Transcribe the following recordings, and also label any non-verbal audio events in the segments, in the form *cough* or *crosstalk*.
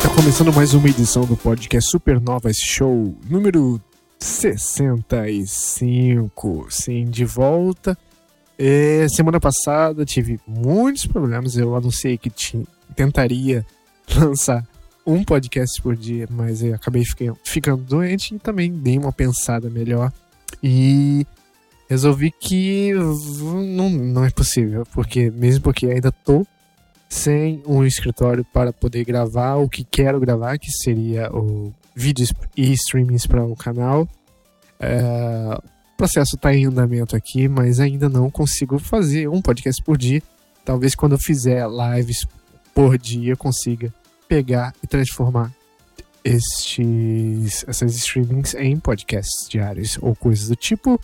Está começando mais uma edição do podcast Supernovas Show, número 65. Sim, de volta. É, semana passada tive muitos problemas. Eu anunciei que tentaria *laughs* lançar um podcast por dia, mas eu acabei ficando, ficando doente e também dei uma pensada melhor. E resolvi que não, não é possível, porque mesmo porque ainda tô sem um escritório para poder gravar o que quero gravar, que seria o vídeos e streamings para o canal. É, o processo está em andamento aqui, mas ainda não consigo fazer um podcast por dia. Talvez quando eu fizer lives por dia eu consiga pegar e transformar estes, essas streamings em podcasts diários ou coisas do tipo.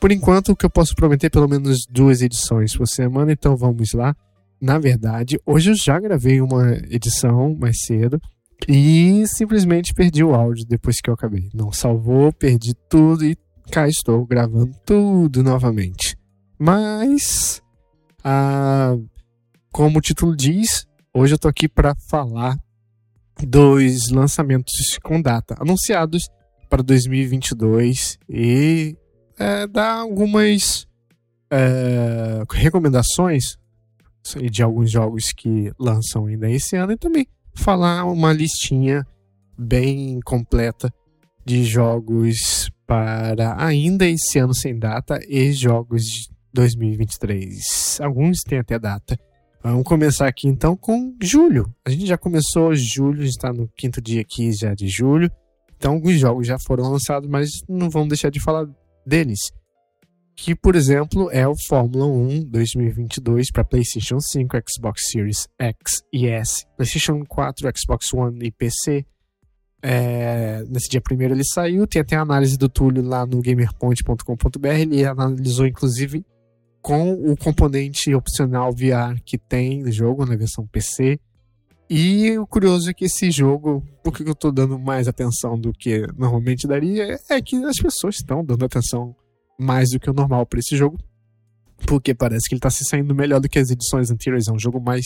Por enquanto, o que eu posso prometer é pelo menos duas edições por semana, então vamos lá. Na verdade, hoje eu já gravei uma edição mais cedo e simplesmente perdi o áudio depois que eu acabei. Não salvou, perdi tudo e cá estou gravando tudo novamente. Mas, ah, como o título diz, hoje eu tô aqui para falar dos lançamentos com data anunciados para 2022 e é, dar algumas é, recomendações de alguns jogos que lançam ainda esse ano e também falar uma listinha bem completa de jogos para ainda esse ano sem data e jogos de 2023. Alguns têm até data. Vamos começar aqui então com julho. A gente já começou julho, está no quinto dia aqui já de julho. Então alguns jogos já foram lançados, mas não vamos deixar de falar deles. Que, por exemplo, é o Fórmula 1 2022 para PlayStation 5, Xbox Series X e S, PlayStation 4, Xbox One e PC. É, nesse dia primeiro ele saiu, tem até a análise do Túlio lá no gamerpoint.com.br. Ele analisou, inclusive, com o componente opcional VR que tem no jogo, na versão PC. E o curioso é que esse jogo, por que eu estou dando mais atenção do que normalmente daria, é que as pessoas estão dando atenção mais do que o normal para esse jogo. Porque parece que ele está se saindo melhor do que as edições anteriores. É um jogo mais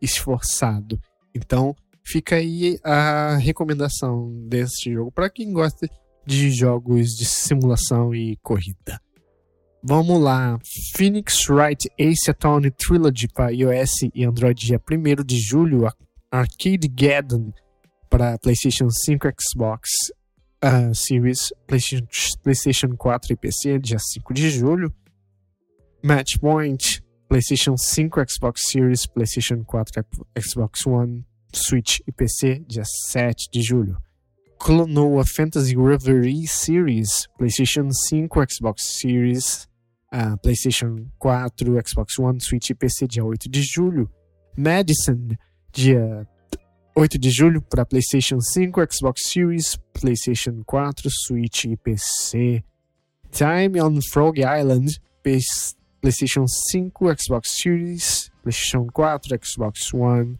esforçado. Então, fica aí a recomendação desse jogo para quem gosta de jogos de simulação e corrida. Vamos lá. Phoenix Wright Ace Attorney Trilogy para iOS e Android dia 1 de julho. Arcade Gaddon para PlayStation 5 Xbox uh, Series, PlayStation, PlayStation 4 e PC, dia 5 de julho. Matchpoint, PlayStation 5, Xbox Series, PlayStation 4, Xbox One, Switch e PC, dia 7 de julho. Clonoa Fantasy Reverie Series, PlayStation 5, Xbox Series, uh, PlayStation 4, Xbox One, Switch e PC, dia 8 de julho. Madison, dia 8 de julho para PlayStation 5, Xbox Series, PlayStation 4, Switch e PC. Time on Frog Island, PlayStation 5, Xbox Series, PlayStation 4, Xbox One,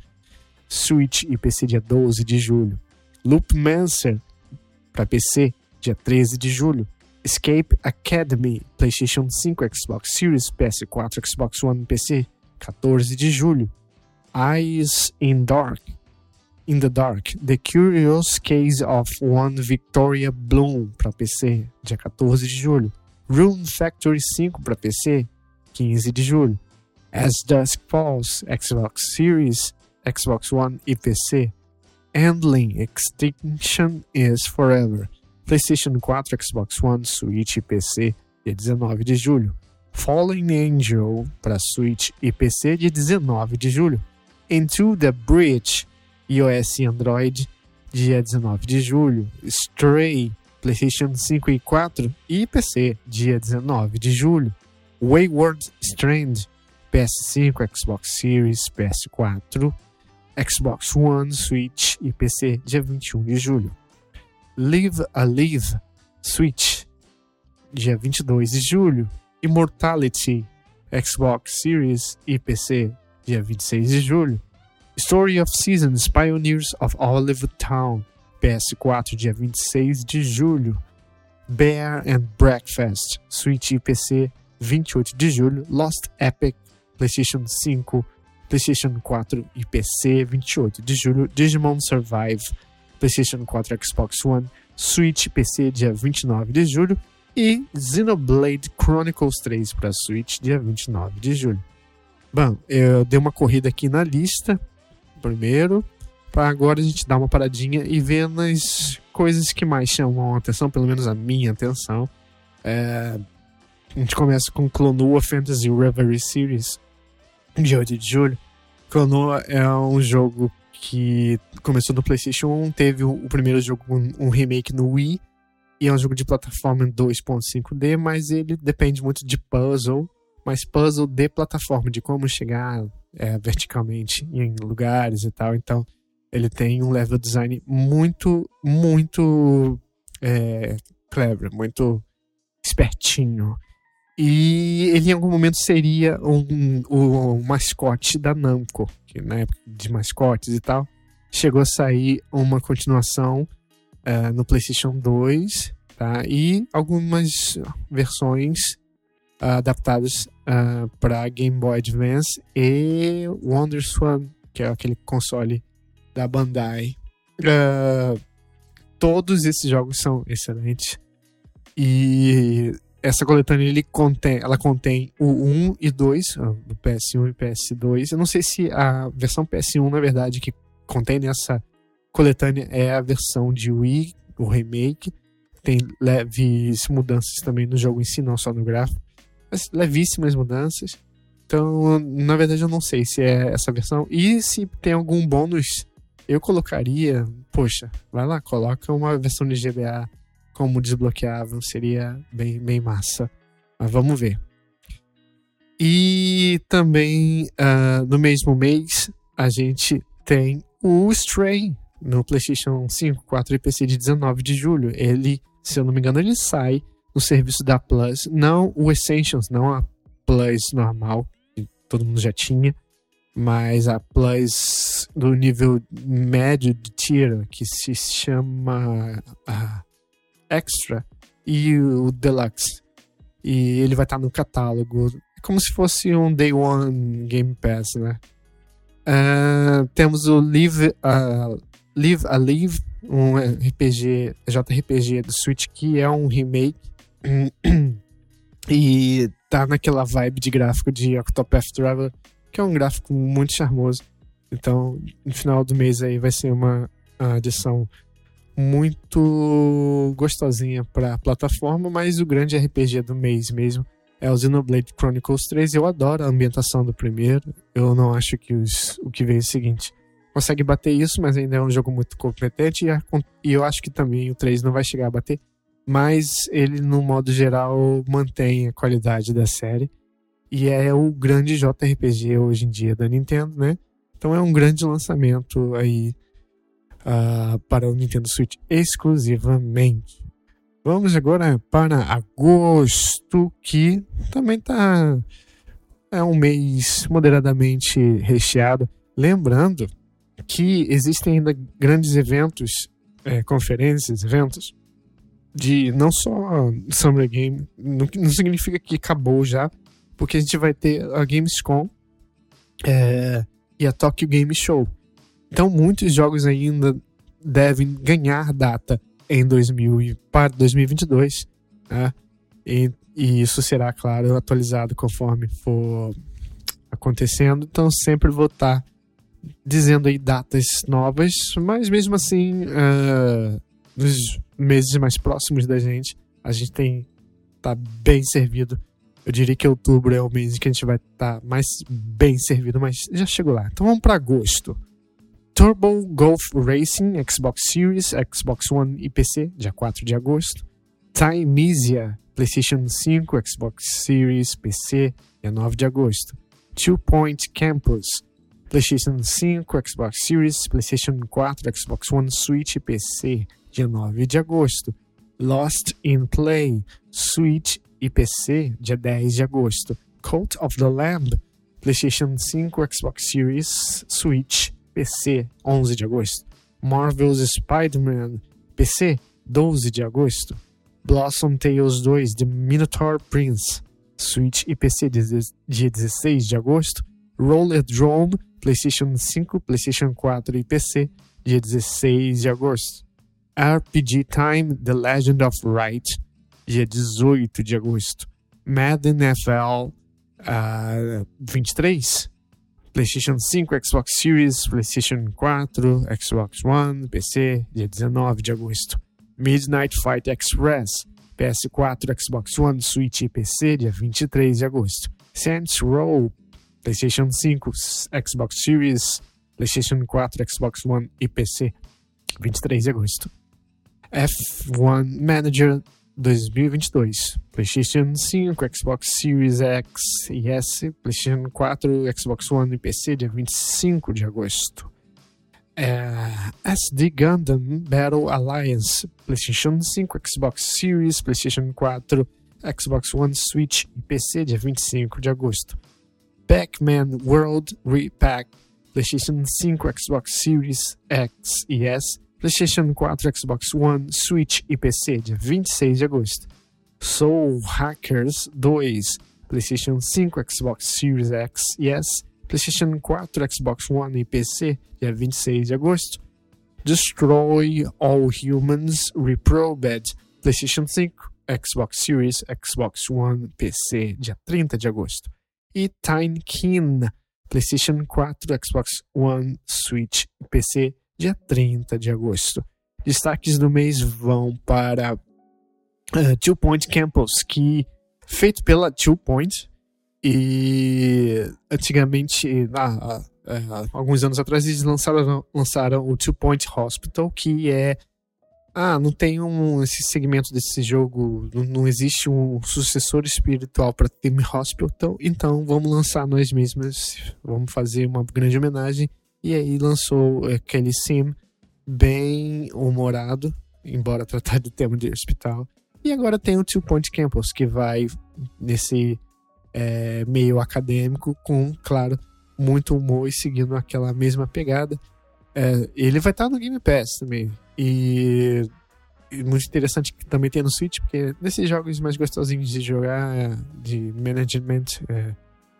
Switch e PC dia 12 de julho. Loop Mancer para PC, dia 13 de julho. Escape Academy, PlayStation 5, Xbox Series, PS4, Xbox One, PC, 14 de julho. Eyes in Dark, in the Dark, The Curious Case of One Victoria Bloom para PC, dia 14 de julho. Rune Factory 5 para PC, 15 de julho. As Dusk Falls, Xbox Series, Xbox One e PC. Handling Extinction is Forever, PlayStation 4, Xbox One, Switch e PC, dia 19 de julho. Fallen Angel para Switch e PC, dia 19 de julho. Into the Breach iOS e Android, dia 19 de julho. Stray, PlayStation 5 e 4 e PC, dia 19 de julho. Wayward Strand, PS5, Xbox Series, PS4, Xbox One, Switch e PC, dia 21 de julho. Live a Live, Switch, dia 22 de julho. Immortality, Xbox Series e PC, dia 26 de julho. Story of Seasons Pioneers of Olive Town, PS4, dia 26 de julho. Bear and Breakfast, Switch e PC, 28 de julho. Lost Epic, PlayStation 5, PlayStation 4 e PC, 28 de julho. Digimon Survive, PlayStation 4 Xbox One, Switch PC, dia 29 de julho. E Xenoblade Chronicles 3 para Switch, dia 29 de julho. Bom, eu dei uma corrida aqui na lista, primeiro, para agora a gente dar uma paradinha e ver nas coisas que mais chamam a atenção, pelo menos a minha atenção. É, a gente começa com Clonoa Fantasy Reverie Series, dia 8 de julho. Clonoa é um jogo que começou no PlayStation 1, teve o, primeiro jogo, um, remake no Wii, e é um jogo de plataforma 2.5D, mas ele depende muito de puzzle, mas puzzle de plataforma, de como chegar é, verticalmente em lugares e tal. Então, ele tem um level design muito, muito é, clever, muito espertinho. E ele em algum momento seria um, um, um, mascote da Namco, que na época de mascotes e tal, chegou a sair uma continuação uh, no PlayStation 2, tá? E algumas versões uh, adaptadas uh, para Game Boy Advance e WonderSwan, que é aquele console da Bandai. todos esses jogos são excelentes. E essa coletânea ele contém, ela contém o 1 e 2, ah, do PS1 e PS2. Eu não sei se a versão PS1, na verdade, que contém nessa coletânea é a versão de Wii, o remake. Tem leves mudanças também no jogo em si, não só no gráfico. Mas levíssimas mudanças. Então, na verdade, eu não sei se é essa versão. E se tem algum bônus, eu colocaria. Poxa, vai lá, coloca uma versão de GBA como desbloqueável, seria bem, bem massa. Mas vamos ver. E também uh, no mesmo mês a gente tem o Stray no PlayStation 5, 4 e PC de 19 de julho. Ele, se eu não me engano, ele sai no serviço da Plus, não o Essentials, não a Plus normal, que todo mundo já tinha, mas a Plus do nível médio de tiro, que se chama. Uh, Extra e o Deluxe. E ele vai estar no catálogo. Como se fosse um Day One Game Pass, né? Uh, temos o Live, uh, Live a Live, um RPG, JRPG do Switch que é um remake. E tá naquela vibe de gráfico de Octopath Traveler, que é um gráfico muito charmoso. Então, no final do mês aí vai ser uma adição muito gostosinha para plataforma, mas o grande RPG do mês mesmo é o Xenoblade Chronicles 3. Eu adoro a ambientação do primeiro. Eu não acho que os, o que vem é o seguinte consegue bater isso, mas ainda é um jogo muito competente a, e eu acho que também o 3 não vai chegar a bater. Mas ele, no modo geral, mantém a qualidade da série. E é o grande JRPG hoje em dia da Nintendo, né? Então é um grande lançamento aí uh, para o Nintendo Switch exclusivamente. Vamos agora para agosto, que também tá é um mês moderadamente recheado. Lembrando que existem ainda grandes eventos, é, conferências, eventos de não só Summer Game, não, não, significa que acabou já, porque a gente vai ter a Gamescom é, e a Tokyo Game Show. Então, muitos jogos ainda devem ganhar data em 2000 para 2022, né? E, e isso será, claro, atualizado conforme for acontecendo. Então, sempre vou estar tá dizendo aí datas novas, mas mesmo assim, uh, nos meses mais próximos da gente, a gente tem tá bem servido. Eu diria que outubro é o mês que a gente vai estar tá mais bem servido, mas já chegou lá. Então vamos para agosto. Turbo Golf Racing, Xbox Series, Xbox One e PC, dia 4 de agosto. Timeisia, PlayStation 5, Xbox Series, PC, dia 9 de agosto. Two Point Campus, PlayStation 5, Xbox Series, PlayStation 4, Xbox One, Switch e PC, dia 9 de agosto. Lost in Play, Switch e PC, dia 10 de agosto. Cult of the Lamb, PlayStation 5, Xbox Series, Switch PC, 11 de agosto. Marvel's Spider-Man, PC, 12 de agosto. Blossom Tales 2, The Minotaur Prince, Switch e PC, dia 16 de agosto. Rollerdrome, PlayStation 5, PlayStation 4 e PC, dia 16 de agosto. RPG Time The Legend of Right, dia 18 de agosto. Madden NFL uh, 23, PlayStation 5, Xbox Series, PlayStation 4, Xbox One, PC, dia 19 de agosto. Midnight Fight Express, PS4, Xbox One, Switch e PC, dia 23 de agosto. Saints Row, PlayStation 5, Xbox Series, PlayStation 4, Xbox One e PC, 23 de agosto. F1 Manager 2022, PlayStation 5, Xbox Series X e S, PlayStation 4, Xbox One e PC, dia 25 de agosto. É, SD Gundam Battle Alliance, PlayStation 5, Xbox Series, PlayStation 4, Xbox One, Switch e PC, dia 25 de agosto. Pac-Man World Repack, PlayStation 5, Xbox Series X e S, PlayStation 4, Xbox One, Switch e PC, dia 26 de agosto. Soul Hackers 2, PlayStation 5, Xbox Series X e S, PlayStation 4, Xbox One e PC, dia 26 de agosto. Destroy All Humans Reprobed, PlayStation 5, Xbox Series, Xbox One, PC, dia 30 de agosto. E Tiny Kin, PlayStation 4, Xbox One, Switch e PC, dia 30 de agosto. Destaques do mês vão para uh, Two Point Campus, que feito pela Two Point e antigamente, ah, alguns anos atrás, eles lançaram, lançaram o Two Point Hospital, que é ah, não tem um, esse segmento desse jogo, não, não existe um sucessor espiritual para Team Hospital, então vamos lançar nós mesmos, vamos fazer uma grande homenagem e aí lançou aquele sim bem humorado, embora tratar do tema de hospital. E agora tem o Two Point Campus, que vai nesse é, meio acadêmico, com, claro, muito humor e seguindo aquela mesma pegada. É, ele vai estar no Game Pass também. E, e, muito interessante que também tem no Switch, porque nesses jogos mais gostosinhos de jogar, de management, é,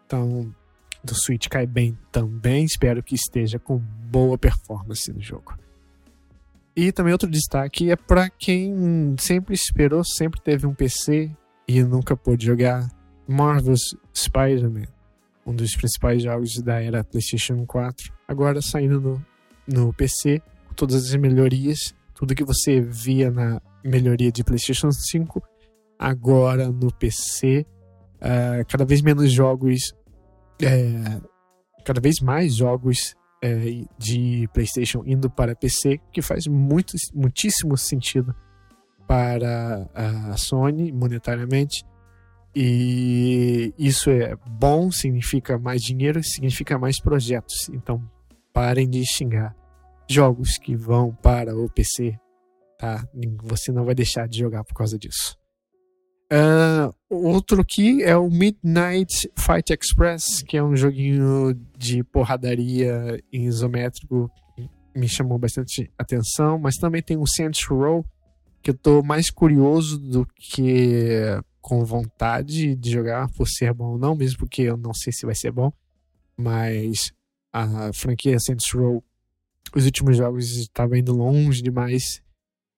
então do Switch cai bem também. Espero que esteja com boa performance no jogo. E também outro destaque é para quem sempre esperou, sempre teve um PC e nunca pôde jogar Marvel's Spider-Man, um dos principais jogos da era PlayStation 4, agora saindo no, no PC, com todas as melhorias, tudo que você via na melhoria de PlayStation 5, agora no PC. Uh, ah, cada vez menos jogos é, cada vez mais jogos é, de PlayStation indo para PC, que faz muito, muitíssimo sentido para a Sony monetariamente. E isso é bom, significa mais dinheiro, significa mais projetos. Então parem de xingar jogos que vão para o PC, tá? Você não vai deixar de jogar por causa disso. Uh, outro aqui é o Midnight Fight Express, que é um joguinho de porradaria isométrico me chamou bastante atenção, mas também tem o Saints Row, que eu tô mais curioso do que com vontade de jogar por ser bom ou não, mesmo porque eu não sei se vai ser bom, mas a franquia Saints Row, os últimos jogos estavam indo longe demais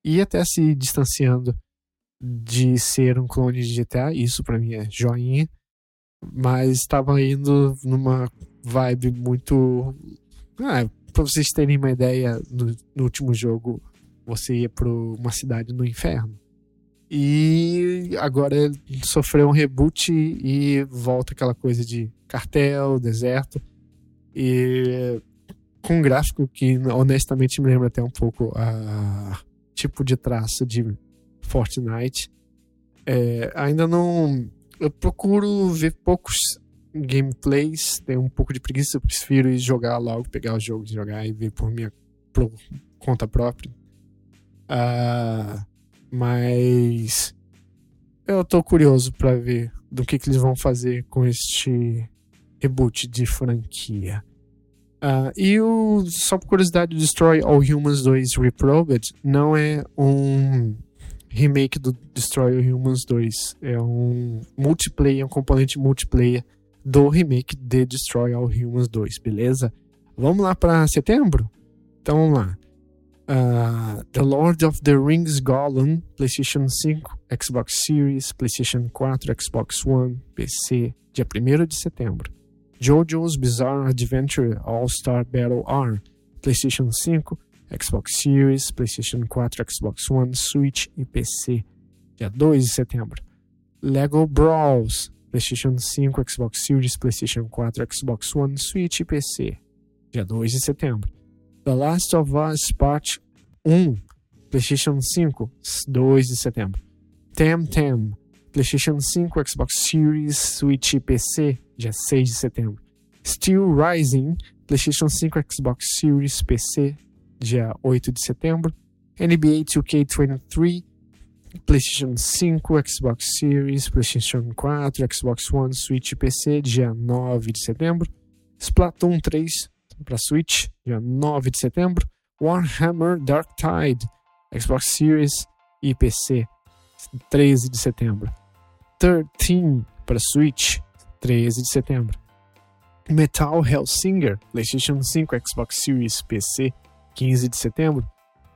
e até se distanciando de ser um clone de GTA, isso para mim é joinha, mas estava indo numa vibe muito. Ah, pra vocês terem uma ideia, no, no último jogo você ia para uma cidade no inferno. E agora sofreu um reboot e volta aquela coisa de cartel, deserto. E com um gráfico que honestamente me lembra até um pouco a tipo de traço de Fortnite. É, ainda não. Eu procuro ver poucos gameplays, tenho um pouco de preguiça, eu prefiro ir jogar logo, pegar o jogo e jogar e ver por minha por conta própria. Uh, mas eu tô curioso para ver do que, que eles vão fazer com este reboot de franquia. Uh, e o, só por curiosidade, Destroy All Humans 2 Reprobed não é um remake do Destroy All Humans 2. É um multiplayer, um componente multiplayer do remake de Destroy All Humans 2, beleza? Vamos lá para setembro? Então vamos lá. Uh, the Lord of the Rings Gollum, PlayStation 5, Xbox Series, PlayStation 4, Xbox One, PC, dia 1 de setembro. JoJo's Bizarre Adventure All-Star Battle R, PlayStation 5, Xbox Series, PlayStation 4, Xbox One, Switch e PC, dia 2 de setembro. Lego Brawls, PlayStation 5, Xbox Series, PlayStation 4, Xbox One, Switch e PC, dia 2 de setembro. The Last of Us Part 1, PlayStation 5, 2 de setembro. Tem, PlayStation 5, Xbox Series, Switch e PC, dia 6 de setembro. Steel Rising, PlayStation 5, Xbox Series, PC, dia 8 de setembro. NBA 2K23, PlayStation 5, Xbox Series, PlayStation 4, Xbox One, Switch e PC, dia 9 de setembro. Splatoon 3 para Switch, dia 9 de setembro. Warhammer Dark Tide, Xbox Series e PC, 13 de setembro. 13 para Switch, 13 de setembro. Metal Hellsinger, PlayStation 5, Xbox Series, PC, 15 de setembro.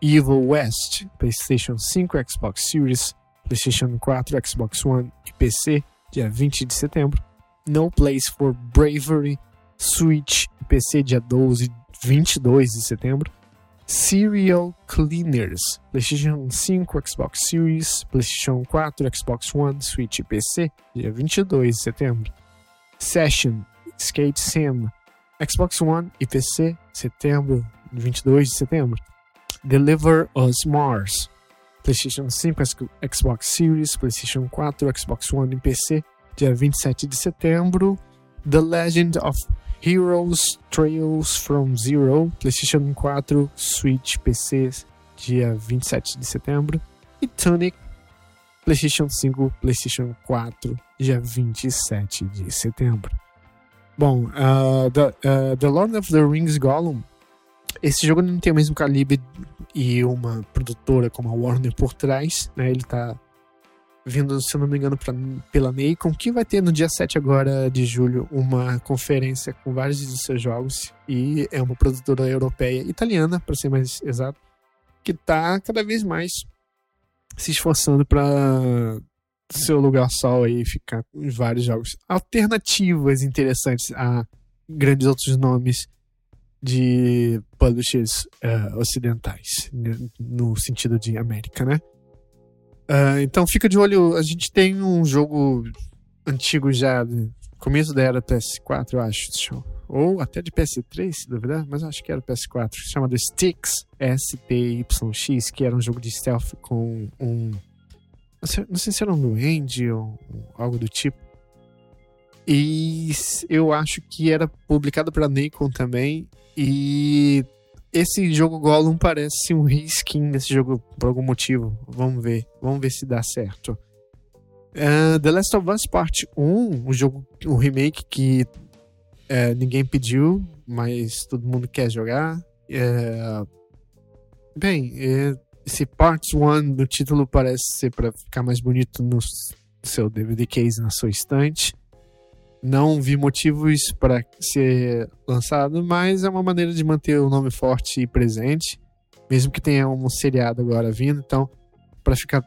Evil West, PlayStation 5, Xbox Series, PlayStation 4, Xbox One e PC, dia 20 de setembro. No Place for Bravery, Switch e PC, dia 12, 22 de setembro. Serial Cleaners, PlayStation 5, Xbox Series, PlayStation 4, Xbox One, Switch e PC, dia 22 de setembro. Session, Skate Sim, Xbox One e PC, setembro, 22 de setembro. Deliver Us Mars, PlayStation 5, Xbox Series, PlayStation 4, Xbox One e PC, dia 27 de setembro. The Legend of Heroes Trails from Zero, PlayStation 4, Switch, PC, dia 27 de setembro. E Tunic, PlayStation 5, PlayStation 4, dia 27 de setembro. Bom, uh, the, uh, the Lord of the Rings Gollum, esse jogo não tem o mesmo calibre e uma produtora como a Warner por trás, né? Ele tá vindo, se eu não me engano, pra, pela Nacon, que vai ter no dia 7 agora de julho uma conferência com vários dos seus jogos e é uma produtora europeia, italiana, para ser mais exato, que tá cada vez mais se esforçando para seu lugar só aí ficar com vários jogos alternativas interessantes a grandes outros nomes de publishers uh, ocidentais, no sentido de América, né? Uh, então fica de olho. A gente tem um jogo antigo já, começo da era PS4, eu acho. Ou até de PS3, se duvidar, mas acho que era PS4. Chamado Styx, S-T-Y-X, que era um jogo de stealth com um. Não sei, não sei se era um duende ou algo do tipo. E eu acho que era publicado para Nikon também. E esse jogo Gollum parece um reskin desse jogo por algum motivo. Vamos ver. Vamos ver se dá certo. Uh, The Last of Us Part 1, um jogo, um remake que uh, ninguém pediu, mas todo mundo quer jogar. Uh, bem, esse Part 1 do título parece ser para ficar mais bonito no seu DVD case na sua estante. Não vi motivos para ser lançado, mas é uma maneira de manter o nome forte e presente, mesmo que tenha um seriado agora vindo. Então, para ficar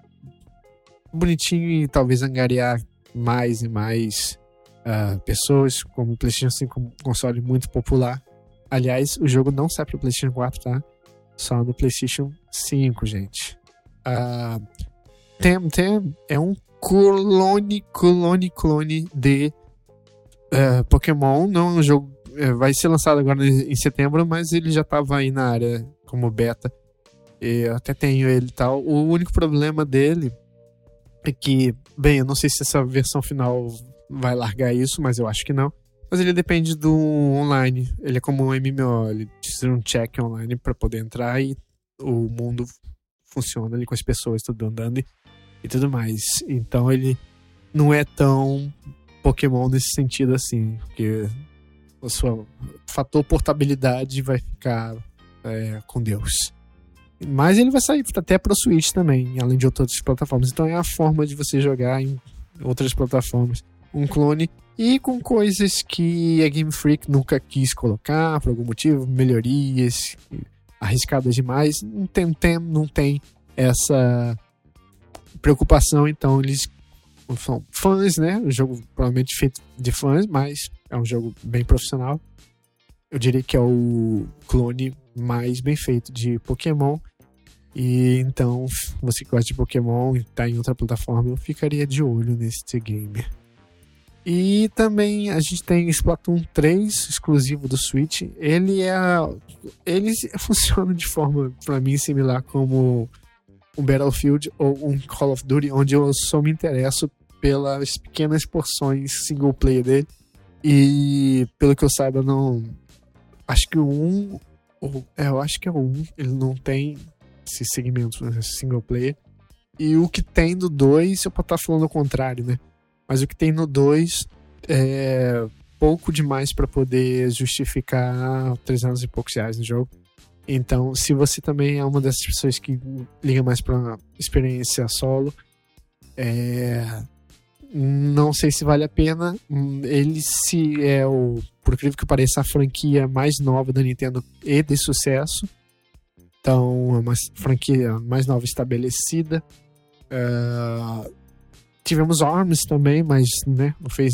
bonitinho e talvez angariar mais e mais uh, pessoas, como o PlayStation 5 um console muito popular. Aliás, o jogo não sai para PlayStation 4, tá? Só no PlayStation 5, gente. Uh, Temtem é um clone, clone, clone de é, Pokémon não é um jogo. É, vai ser lançado agora em setembro, mas ele já estava aí na área como beta. Eu até tenho ele e tal. O único problema dele é que, bem, eu não sei se essa versão final vai largar isso, mas eu acho que não. Mas ele depende do online. Ele é como um MMO, ele precisa de um check online para poder entrar e o mundo funciona ali com as pessoas tudo andando e, e tudo mais. Então ele não é tão Pokémon nesse sentido assim, porque o seu fator portabilidade vai ficar é, com Deus. Mas ele vai sair até para o Switch também, além de outras plataformas. Então é a forma de você jogar em outras plataformas. Um clone E com coisas que a Game Freak nunca quis colocar, por algum motivo, melhorias arriscadas demais. Não tem, tem, não tem essa preocupação, então eles são fãs, né? O jogo provavelmente feito de fãs, mas é um jogo bem profissional. Eu diria que é o clone mais bem feito de Pokémon. E então, você que gosta de Pokémon e está em outra plataforma, eu ficaria de olho nesse game. E também a gente tem Splatoon 3, exclusivo do Switch. Ele é. Ele *laughs* funciona de forma, para mim, similar como um Battlefield ou um Call of Duty, onde eu só me interesso pelas pequenas porções single player dele. E pelo que eu saiba, não. Acho que o 1. Ou, é, eu acho que é o 1. Ele não tem esses segmentos né, single player. E o que tem do 2, eu posso estar falando o contrário, né? Mas o que tem no 2 é pouco demais para poder justificar 300 e poucos reais no jogo. Então, se você também é uma dessas pessoas que liga mais para experiência solo, é... não sei se vale a pena. Ele se é o, por incrível que pareça, a franquia mais nova da Nintendo e de sucesso. Então, é uma franquia mais nova estabelecida. Uh, tivemos ARMS também, mas né, não fez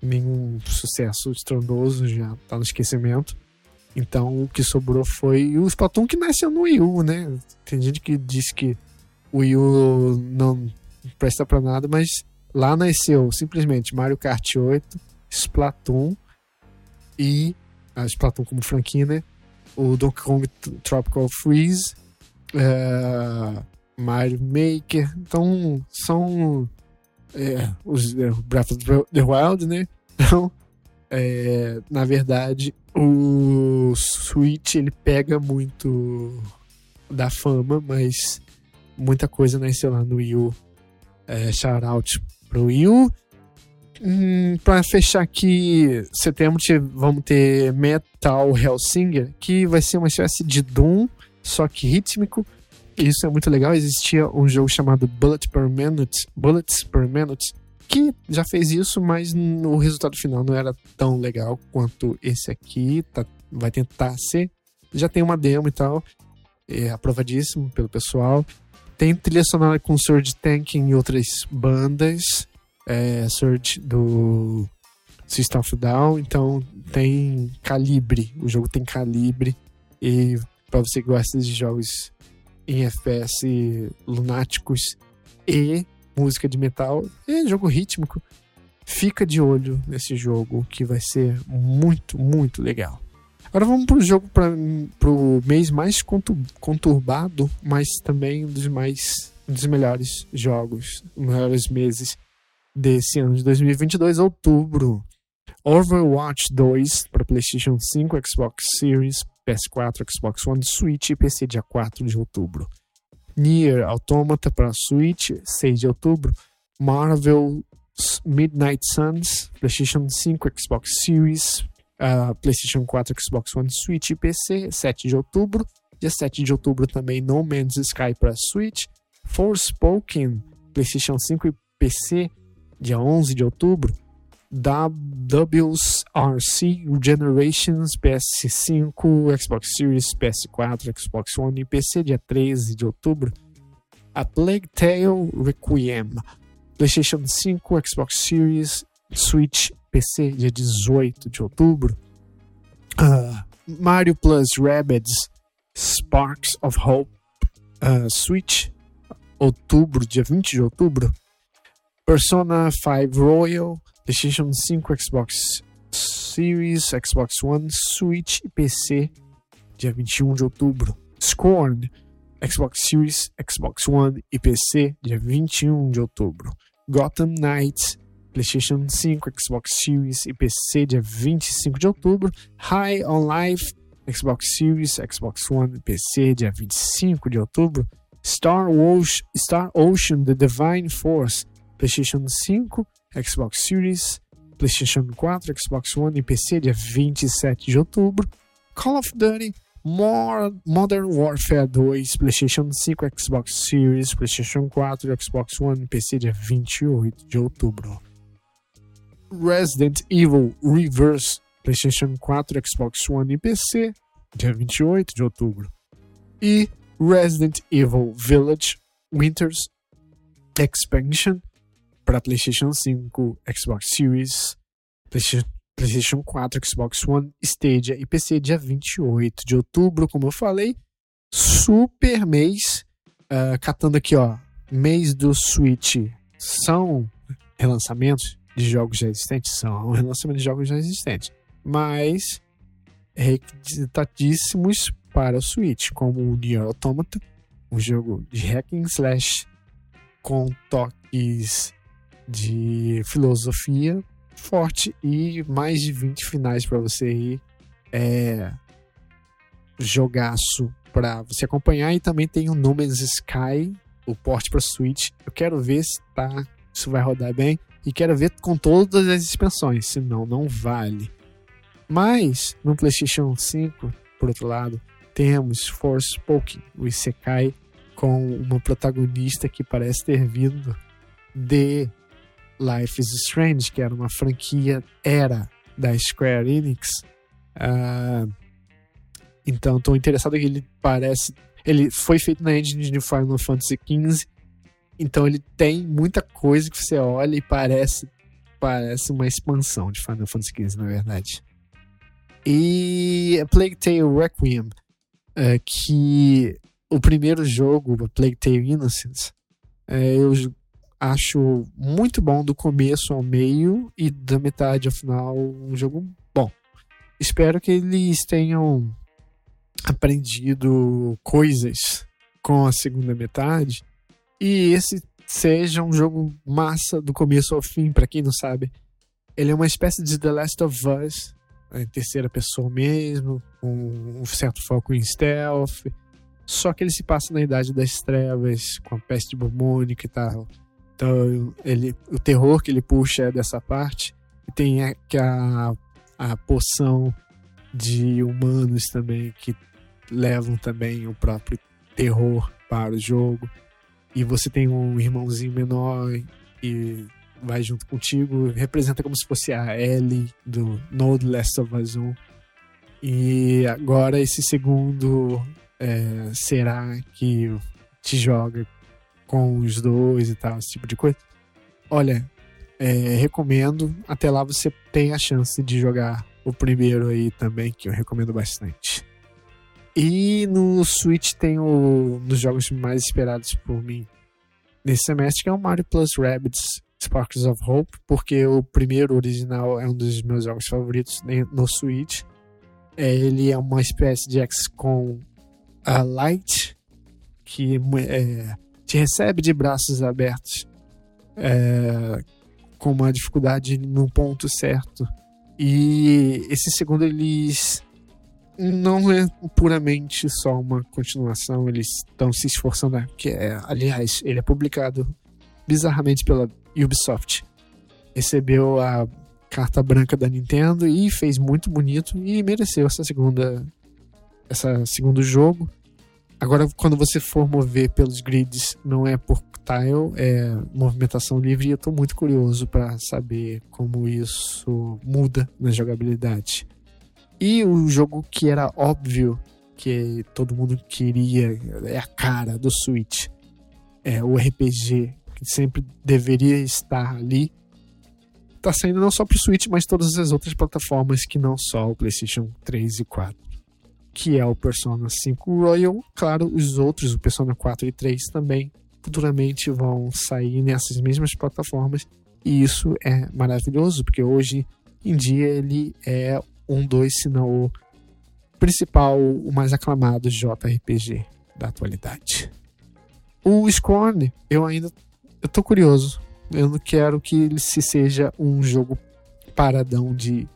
nenhum sucesso estrondoso, já tá no esquecimento. Então o que sobrou foi o Splatoon que nasceu no Wii U, né? Tem gente que diz que o Wii U não presta para nada, mas lá nasceu simplesmente Mario Kart 8, Splatoon e a ah, Splatoon como franquia, né? O Donkey Kong Tropical Freeze, uh, Mario Maker. Então são é, os é, Breath of the Wild, né? Então, é, na verdade, o Switch ele pega muito da fama, mas muita coisa nasceu lá no Wii U. É, shout out pro Wii U. Hum, para fechar aqui, setembro vamos ter Metal Hellsinger, que vai ser uma espécie de Doom, só que rítmico. Isso é muito legal. Existia um jogo chamado Bullet per Minute, Bullets per Minute, que já fez isso, mas o resultado final não era tão legal quanto esse aqui. Tá, vai tentar ser. Já tem uma demo e tal. É aprovadíssimo pelo pessoal. Tem trilha sonora com Surge Tank e outras bandas. É, Surge do System of Down. Então tem calibre. O jogo tem calibre. E para você que gosta de jogos em FPS lunáticos e música de metal e jogo rítmico, fica de olho nesse jogo que vai ser muito, muito legal. Agora vamos para o jogo para o mês mais conturbado, mas também um dos mais um dos melhores jogos, melhores meses desse ano de 2022, outubro. Overwatch 2 para PlayStation 5, Xbox Series, PS4, Xbox One, Switch e PC dia 4 de outubro. Nier Automata para Switch, 6 de outubro. Marvel Midnight Suns, PlayStation 5, Xbox Series, uh, PlayStation 4, Xbox One, Switch e PC, 7 de outubro. Dia 7 de outubro também No Man's Sky para Switch. Forspoken, PlayStation 5 e PC, dia 11 de outubro. WRC Generations PS5, Xbox Series, PS4, Xbox One e PC, dia 13 de outubro. A Plague Tale Requiem, PlayStation 5, Xbox Series, Switch, PC, dia 18 de outubro. Uh, Mario Plus Rabbids Sparks of Hope, uh, Switch, outubro, dia 20 de outubro. Persona 5 Royal, PlayStation 5, Xbox Series, Xbox One, Switch e PC, dia 21 de outubro. Scorn, Xbox Series, Xbox One e PC, dia 21 de outubro. Gotham Knights, PlayStation 5, Xbox Series e PC, dia 25 de outubro. High on Life, Xbox Series, Xbox One e PC, dia 25 de outubro. Star, Wars, Star Ocean The Divine Force, PlayStation 5, Xbox Series, PlayStation 4, Xbox One e PC, dia 27 de outubro. Call of Duty Modern Warfare 2, PlayStation 5, Xbox Series, PlayStation 4, Xbox One e PC, dia 28 de outubro. Resident Evil Reverse, PlayStation 4, Xbox One e PC, dia 28 de outubro. E Resident Evil Village Winters Expansion para PlayStation 5, Xbox Series, PlayStation 4, Xbox One, Stadia e PC, dia 28 de outubro, como eu falei. Super mês. Uh, catando aqui, ó. Mês do Switch são relançamentos de jogos já existentes? São relançamentos de jogos já existentes. Mas requisitadíssimos para o Switch, como o Nier Automata, um jogo de hack and slash com toques de filosofia forte e mais de 20 finais para você ir é, jogaço para você acompanhar e também tem o No Man's Sky, o porte para Switch. Eu quero ver se tá, isso vai rodar bem e quero ver com todas as expansões, senão não vale. Mas no PlayStation 5, por outro lado, temos Forspoken, o Isekai com uma protagonista que parece ter vindo de Life is Strange, que era uma franquia era da Square Enix. Uh, então estou interessado que ele parece. Ele foi feito na engine de Final Fantasy XV. Então ele tem muita coisa que você olha e parece parece uma expansão de Final Fantasy XV, na verdade. E a Plague Tale Requiem, uh, que o primeiro jogo, Plague Tale Innocence, uh, eu acho muito bom do começo ao meio e da metade ao final um jogo bom. Espero que eles tenham aprendido coisas com a segunda metade e esse seja um jogo massa do começo ao fim, para quem não sabe. Ele é uma espécie de The Last of Us, em terceira pessoa mesmo, com um certo foco em stealth. Só que ele se passa na Idade das Trevas, com a peste bubônica e tal. Então, ele, o terror que ele puxa é dessa parte. E tem a, a, a poção de humanos também que levam também o próprio terror para o jogo. E você tem um irmãozinho menor e vai junto contigo, representa como se fosse a Ellie do No Last of Us 1. E agora esse segundo é, será que te joga com os dois e tal, esse tipo de coisa. Olha, é, recomendo. Até lá você tem a chance de jogar o primeiro aí também, que eu recomendo bastante. E no Switch tem um dos jogos mais esperados por mim nesse semestre, que é o Mario Plus Rabbids Sparks of Hope, porque o primeiro original é um dos meus jogos favoritos no Switch. É, ele é uma espécie de XCOM a Light, que é, te recebe de braços abertos é, com uma dificuldade no ponto certo. E esse segundo, eles não é puramente só uma continuação, eles estão se esforçando. Que é, aliás, ele é publicado bizarramente pela Ubisoft. Recebeu a carta branca da Nintendo e fez muito bonito e mereceu essa segunda essa segundo jogo. Agora, quando você for mover pelos grids, não é por tile, é movimentação livre. E eu estou muito curioso para saber como isso muda na jogabilidade. E o jogo que era óbvio que todo mundo queria, é a cara do Switch. É o RPG que sempre deveria estar ali. Tá saindo não só pro Switch, mas todas as outras plataformas que não só o PlayStation 3 e 4 que é o Persona 5 Royal. Claro, os outros, o Persona 4 e 3 também, futuramente vão sair nessas mesmas plataformas. E isso é maravilhoso, porque hoje em dia ele é um dos, se não o principal, o mais aclamado JRPG da atualidade. O Scorn, eu ainda eu curioso. Eu não quero que ele se seja um jogo paradão de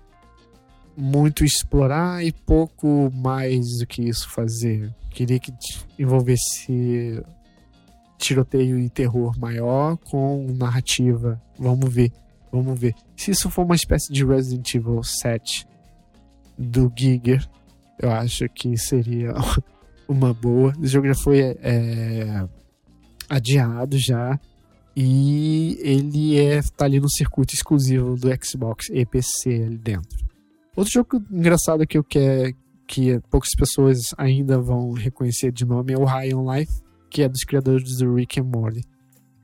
muito explorar e pouco mais do que isso fazer. Queria que envolvesse tiroteio e terror maior com narrativa. Vamos ver, vamos ver. Se isso for uma espécie de Resident Evil 7 do Giger, eu acho que seria *laughs* uma boa. O jogo já foi é, adiado já. E ele é, tá ali no circuito exclusivo do Xbox e PC ali dentro. Outro jogo engraçado que eu quero que poucas pessoas ainda vão reconhecer de nome é o High on Life, que é dos criadores do Rick and Morty.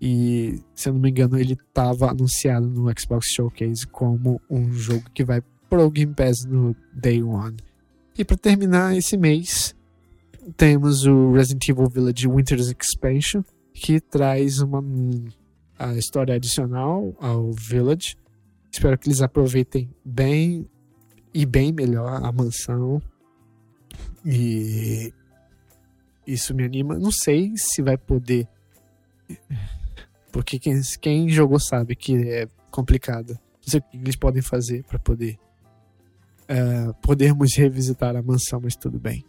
E, se eu não me engano, ele estava anunciado no Xbox Showcase como um jogo que vai pro Game Pass no Day One. E para terminar esse mês, temos o Resident Evil Village Winter's Expansion, que traz uma a história adicional ao Village. Espero que eles aproveitem bem e bem melhor a mansão. E isso me anima. Não sei se vai poder. Porque quem, quem jogou sabe que é complicado. Não sei o que eles podem fazer para poder uh, podermos revisitar a mansão, mas tudo bem.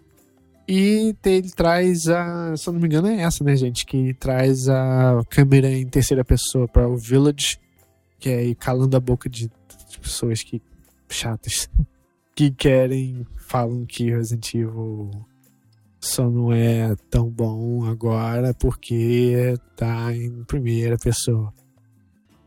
E ele traz a. Se eu não me engano, é essa, né, gente? Que traz a câmera em terceira pessoa para o Village, que é calando a boca de pessoas que chatas *laughs* que querem, falam que Resident Evil só não é tão bom agora porque tá em primeira pessoa.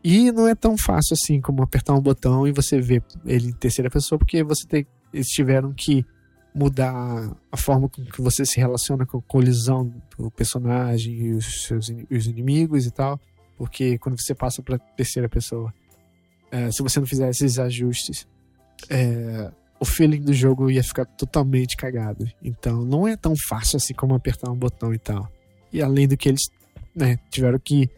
E não é tão fácil assim como apertar um botão e você ver ele em terceira pessoa, porque você tem, eles tiveram que mudar a forma com que você se relaciona com a colisão do personagem e os seus os inimigos e tal, porque quando você passa para terceira pessoa, é, se você não fizer esses ajustes, é, o feeling do jogo ia ficar totalmente cagado. Então não é tão fácil assim como apertar um botão e tal. E além do que eles né, tiveram que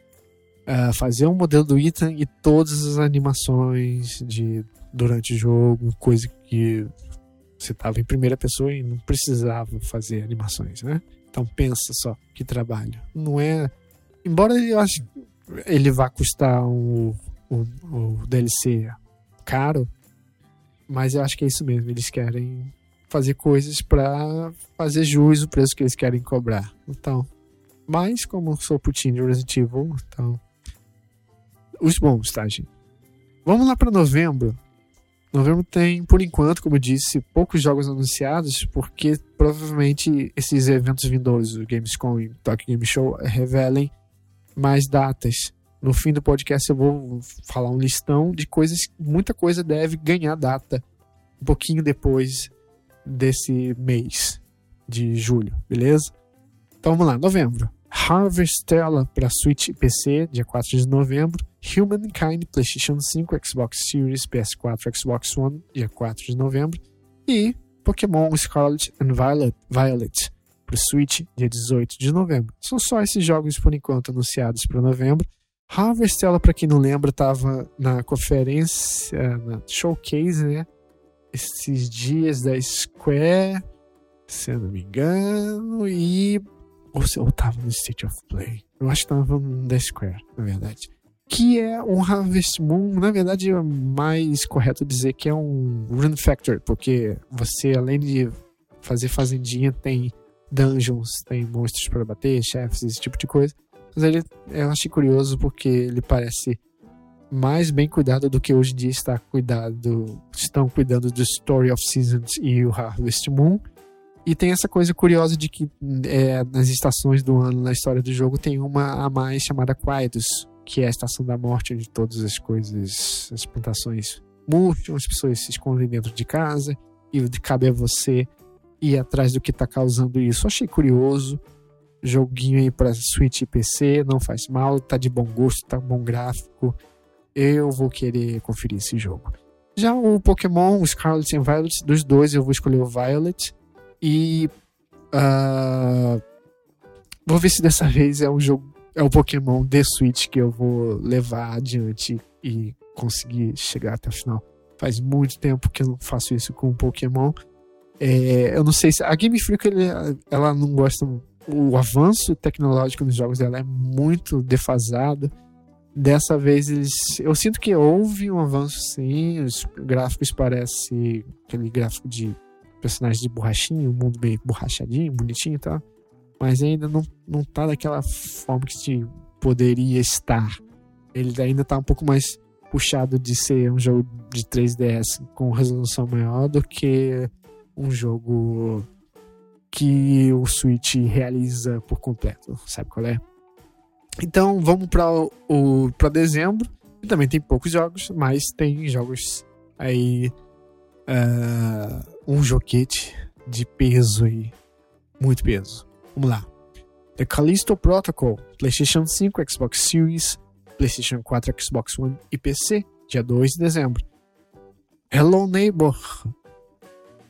uh, fazer um modelo do Ethan e todas as animações de durante o jogo, coisa que você estava em primeira pessoa e não precisava fazer animações, né? Então pensa só que trabalho. Não é. Embora eu acho ele vá custar um, um, um DLC caro, mas eu acho que é isso mesmo. Eles querem fazer coisas para fazer jus o preço que eles querem cobrar. Então, mas como sou putinho de Resident Evil, então os bons, tá, gente? Vamos lá para novembro. Novembro tem, por enquanto, como eu disse, poucos jogos anunciados, porque provavelmente esses eventos vindouros, o Gamescom e o Tokyo Game Show, revelem mais datas. No fim do podcast eu vou falar um listão de coisas, muita coisa deve ganhar data um pouquinho depois desse mês de julho, beleza? Então vamos lá, novembro. Harvestella para Switch e PC, dia 4 de novembro. Humankind, PlayStation 5, Xbox Series, PS4, Xbox One, dia 4 de novembro. E Pokémon Scarlet and Violet, Violet para Switch, dia 18 de novembro. São só esses jogos por enquanto anunciados para novembro. Harvestella, para quem não lembra, estava na conferência, na showcase, né? Esses dias da Square, se eu não me engano, e. Ou, ou tava no State of Play. Eu acho que tava da Square, na verdade que é um Harvest Moon. Na verdade, é mais correto dizer que é um Run Factor, porque você, além de fazer fazendinha, tem dungeons, tem monstros para bater, chefes, esse tipo de coisa. Mas ele, eu achei curioso porque ele parece mais bem cuidado do que hoje em dia está cuidado, estão cuidando do Story of Seasons e o Harvest Moon. E tem essa coisa curiosa de que é, nas estações do ano na história do jogo tem uma a mais chamada Quietus, que é a estação da morte, onde todas as coisas, as plantações murcham, as pessoas se escondem dentro de casa e cabe a você ir atrás do que está causando isso. Achei curioso. Joguinho aí para Switch e PC, não faz mal, tá de bom gosto, tá bom gráfico. Eu vou querer conferir esse jogo. Já o Pokémon, Scarlet and Violet, dos dois eu vou escolher o Violet. E. Uh, vou ver se dessa *laughs* vez é um jogo é o Pokémon The Switch que eu vou levar adiante e conseguir chegar até o final. Faz muito tempo que eu não faço isso com o Pokémon. É, eu não sei se. A Game Freak ela não gosta. O avanço tecnológico nos jogos dela é muito defasado. Dessa vez eles. Eu sinto que houve um avanço sim. Os gráficos parecem aquele gráfico de personagens de borrachinho, um mundo meio borrachadinho, bonitinho e tal mas ainda não, não tá daquela forma que poderia estar. Ele ainda tá um pouco mais puxado de ser um jogo de 3DS com resolução maior do que um jogo que o Switch realiza por completo, sabe qual é? Então vamos para dezembro. E também tem poucos jogos, mas tem jogos aí uh, um joquete de peso aí, muito peso. Vamos lá. The Callisto Protocol, PlayStation 5, Xbox Series, PlayStation 4, Xbox One e PC, dia 2 de dezembro. Hello Neighbor,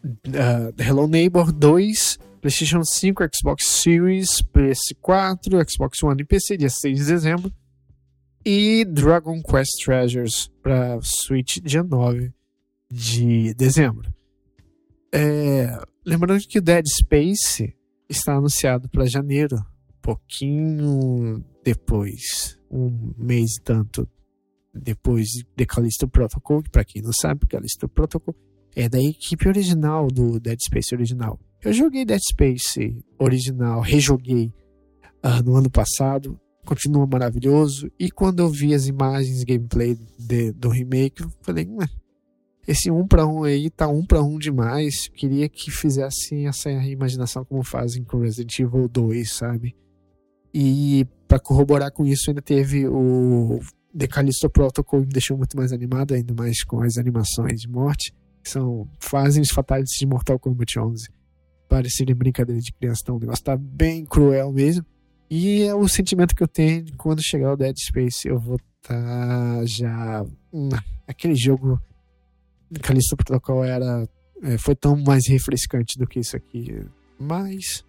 uh, Hello Neighbor 2, PlayStation 5, Xbox Series, PS4, Xbox One e PC, dia 6 de dezembro. E Dragon Quest Treasures para Switch, dia 9 de dezembro. É, lembrando que o Dead Space está anunciado para janeiro, pouquinho depois, um mês e tanto depois de Callisto Protocol, que para quem não sabe, Callisto Protocol é da equipe original do Dead Space original. Eu joguei Dead Space original, rejoguei uh, no ano passado, continua maravilhoso. E quando eu vi as imagens gameplay de, do remake, eu falei, esse um para um aí tá um para um demais. Queria que fizessem essa imaginação como fazem com Resident Evil 2, sabe? E para corroborar com isso, ainda teve o The Callisto Protocol, que me deixou muito mais animado, ainda mais com as animações de morte, que são fazem os fatalities de Mortal Kombat 11 parecerem brincadeira de criança. Então o negócio tá bem cruel mesmo. E é o sentimento que eu tenho quando chegar o Dead Space. Eu vou estar tá já. Hum, aquele jogo Callisto Protocol era é, foi tão mais refrescante do que isso aqui. Mas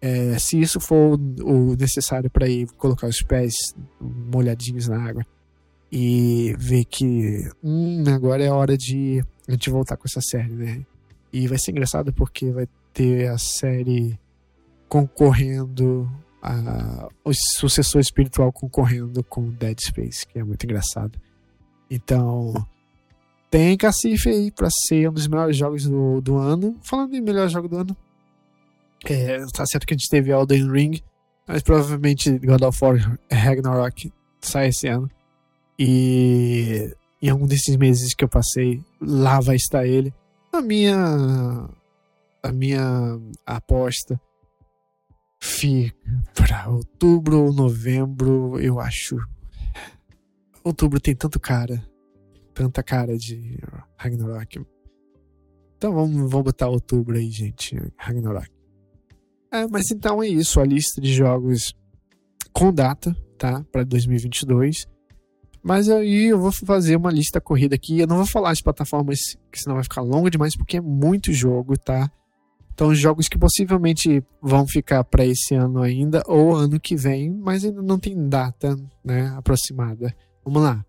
é, se isso for o necessário para ir colocar os pés molhadinhos na água e ver que hum, agora é hora de a gente voltar com essa série, né? E vai ser engraçado porque vai ter a série concorrendo a, o sucessor espiritual concorrendo com Dead Space, que é muito engraçado. Então, tem Cacife aí para ser um dos melhores jogos do, do ano. Falando em melhor jogo do ano, é, tá certo que a gente teve Elden Ring, mas provavelmente God of War Ragnarok sai esse ano. E em algum desses meses que eu passei, lá vai estar ele. A minha a minha aposta fica para outubro ou novembro, eu acho. Outubro tem tanto cara tanta cara de Ragnarok. Então vamos, vamos botar outubro aí, gente. Ragnarok. É, mas então é isso. A lista de jogos com data, tá? Para 2022. Mas aí eu vou fazer uma lista corrida aqui. Eu não vou falar as plataformas, que senão vai ficar longo demais, porque é muito jogo, tá? Então, jogos que possivelmente vão ficar para esse ano ainda, ou ano que vem, mas ainda não tem data né, aproximada. Vamos lá.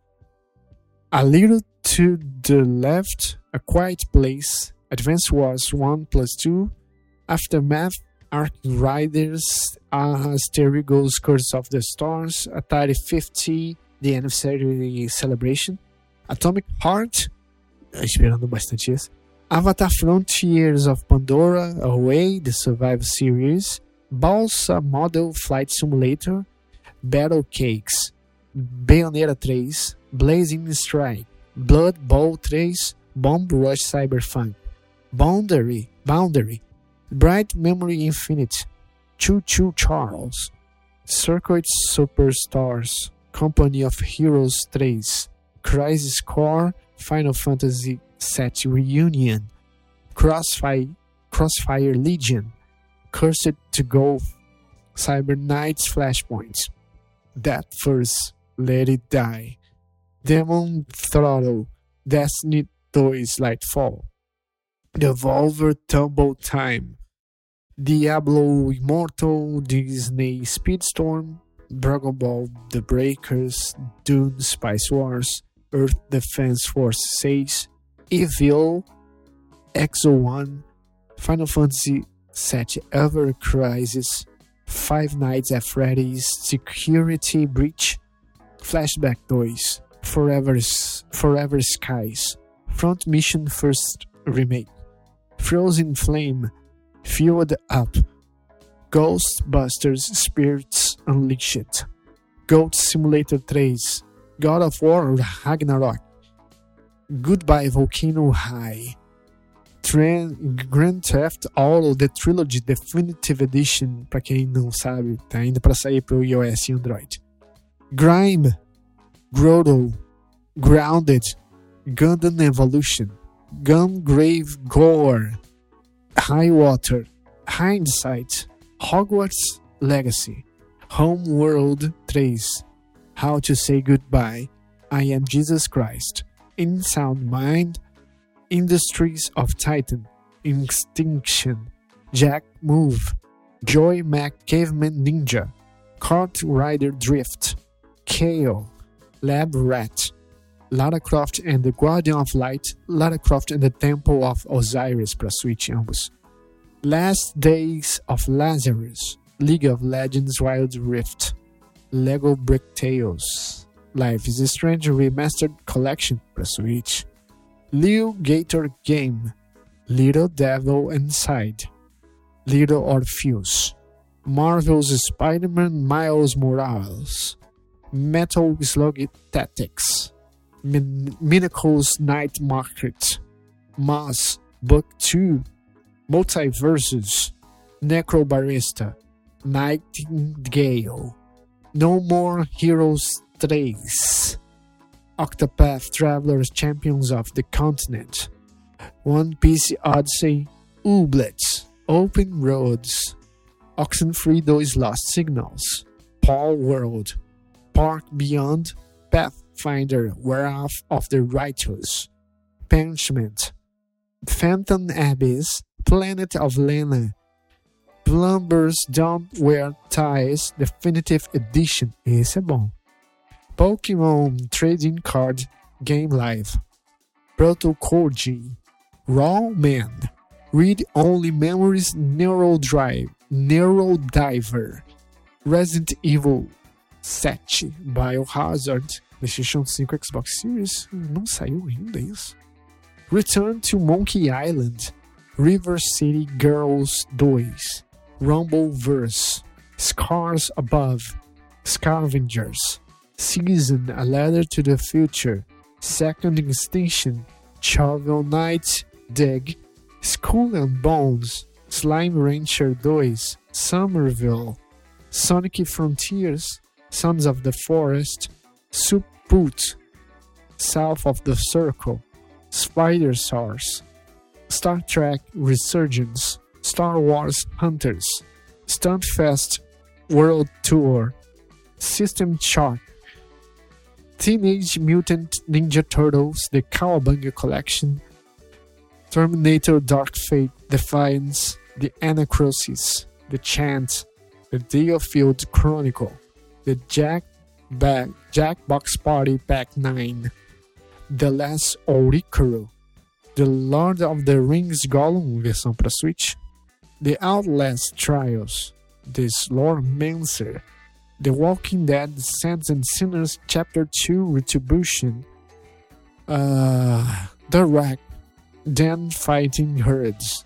A little to the left, A Quiet Place, Advance Wars 1 plus 2, Aftermath, Ark Riders, Asterigos Curse of the Stars, Atari 50, The Anniversary Celebration, Atomic Heart, esperando bastante isso, Avatar Frontiers of Pandora, Away, The Survival Series, Balsa Model Flight Simulator, Battle Cakes, Bayonetta 3, Blazing Strike, Blood Bowl 3, Bomb Rush Cyberpunk, Boundary, Boundary, Bright Memory Infinite, Choo Choo Charles, Circuit Superstars, Company of Heroes 3, Crisis Core, Final Fantasy VII Reunion, Crossfire, Crossfire Legion, Cursed to Go, Cyber Knights Flashpoints, That First Let It Die, Demon Throttle, Destiny 2 Lightfall, Devolver Tumble Time, Diablo Immortal, Disney Speedstorm, Dragon Ball The Breakers, Dune Spice Wars, Earth Defense Force 6, Evil, Exo 1, Final Fantasy VII Ever Crisis, Five Nights at Freddy's, Security Breach, Flashback 2, Forever, Forever Skies, Front Mission First Remake, Frozen Flame, Fueled Up, Ghostbusters Spirits Unleashed, Goat Simulator 3, God of War Ragnarok, Goodbye Volcano High, Grand Theft Auto The Trilogy Definitive Edition, para quem não sabe, tá ainda para sair para o iOS e Android. Grime, Grotto, Grounded, Gundam Evolution, Gungrave Gore, High Water, Hindsight, Hogwarts Legacy, Homeworld 3, How to Say Goodbye, I Am Jesus Christ, In Sound Mind, Industries of Titan, Extinction, Jack Move, Joy Mac Caveman Ninja, Kart Rider Drift, Kale, Lab Rat, Lara Croft and the Guardian of Light, Lara Croft and the Temple of Osiris para Switch ambos. Last Days of Lazarus, League of Legends Wild Rift, Lego Brick Tales, Life is a Strange Remastered Collection para Switch, Leo Gator Game, Little Devil Inside, Little Orpheus, Marvel's Spider-Man Miles Morales, Metal Slug Tactics, Min- Night Market, Moss, Book 2, Multiverses, Necrobarista, Nightingale, No More Heroes 3, Octopath Travelers Champions of the Continent, One Piece Odyssey, Ooblets, Open Roads, Oxenfree 2 Lost Signals, Paul World, Park Beyond, Pathfinder, Whereof of the Righteous, Punishment, Phantom Abyss, Planet of Lena, Plumbers Don't Wear Ties. Definitive Edition. Esse é bom. Pokémon Trading Card Game Live, Protocol G, Raw Man, Read Only Memories Neural Drive, Neural Diver, Resident Evil 7, Biohazard, PlayStation 5, Xbox Series, não saiu ainda isso. Return to Monkey Island, River City Girls 2, Rumbleverse, Scars Above, Scavengers, Season A Letter to the Future, Second Extinction, Shovel Knight, Dig, Skull and Bones, Slime Rancher 2, Somerville, Sonic Frontiers, Sons of the Forest, Suput, South of the Circle, Spider Source, Star Trek Resurgence, Star Wars Hunters, Stuntfest World Tour, System Shock, Teenage Mutant Ninja Turtles The Cowabunga Collection, Terminator Dark Fate Defiance, The Anacrosis, The Chant, The Deerfield Chronicle, The Jack Back Jackbox Party Pack 9, The Last Oricaro, The Lord of the Rings Gollum versão para Switch, The Outlast Trials, The Mancer, The Walking Dead Saints and Sinners Chapter 2 Retribution, uh, The Wreck, Den Fighting Herds,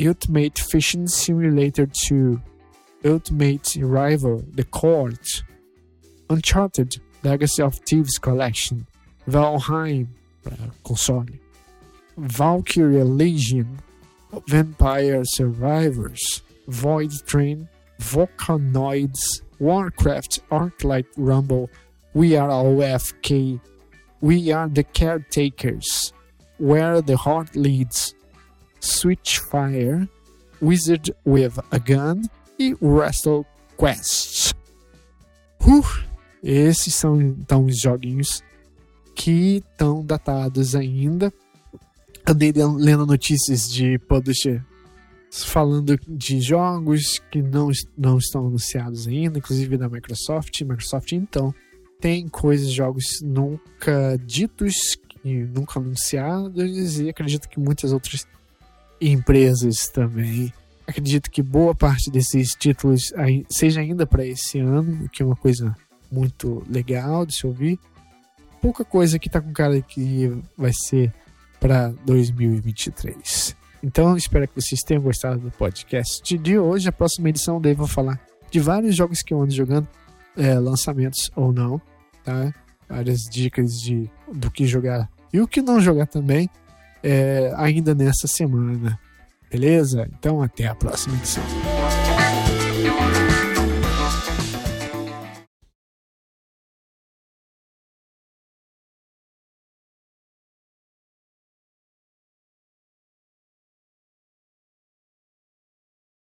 Ultimate Fishing Simulator 2, Ultimate Rival, The Court, Uncharted, Legacy of Thieves Collection, Valheim, para console, Valkyria Legion, Vampire Survivors, Void Train, Volcanoids, Warcraft, Arclight Rumble, We Are OFK, We Are the Caretakers, Where the Heart Leads, Switchfire, Wizard with a Gun. E Wrestle Quest. Uh, esses são então os joguinhos que estão datados ainda. Andei lendo notícias de publisher falando de jogos que não, não estão anunciados ainda, inclusive da Microsoft. Microsoft, então, tem coisas, jogos nunca ditos, nunca anunciados, e acredito que muitas outras empresas também. Acredito que boa parte desses títulos seja ainda para esse ano, o que é uma coisa muito legal de se ouvir. Pouca coisa que tá com cara que vai ser para 2023. Então, espero que vocês tenham gostado do podcast de hoje. A próxima edição daí vou falar de vários jogos que eu ando jogando, é, lançamentos ou não, tá? Várias dicas de do que jogar e o que não jogar também, é, ainda nessa semana. Beleza? Então, até a próxima edição.